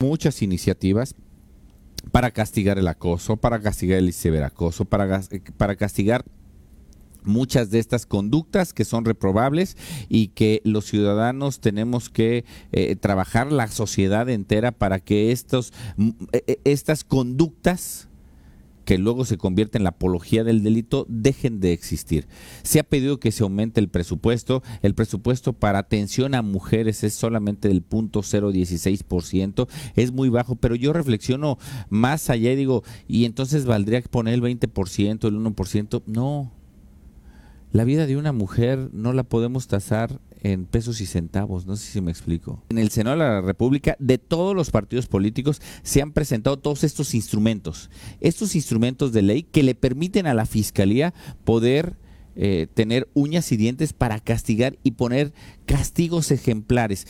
muchas iniciativas para castigar el acoso, para castigar el ciberacoso, para, para castigar muchas de estas conductas que son reprobables y que los ciudadanos tenemos que eh, trabajar la sociedad entera para que estos, e, e, estas conductas que luego se convierte en la apología del delito, dejen de existir. Se ha pedido que se aumente el presupuesto. El presupuesto para atención a mujeres es solamente del punto 016%. Es muy bajo, pero yo reflexiono más allá y digo, ¿y entonces valdría poner el 20%, el 1%? No, la vida de una mujer no la podemos tasar en pesos y centavos, no sé si me explico. En el Senado de la República, de todos los partidos políticos, se han presentado todos estos instrumentos, estos instrumentos de ley que le permiten a la Fiscalía poder eh, tener uñas y dientes para castigar y poner castigos ejemplares.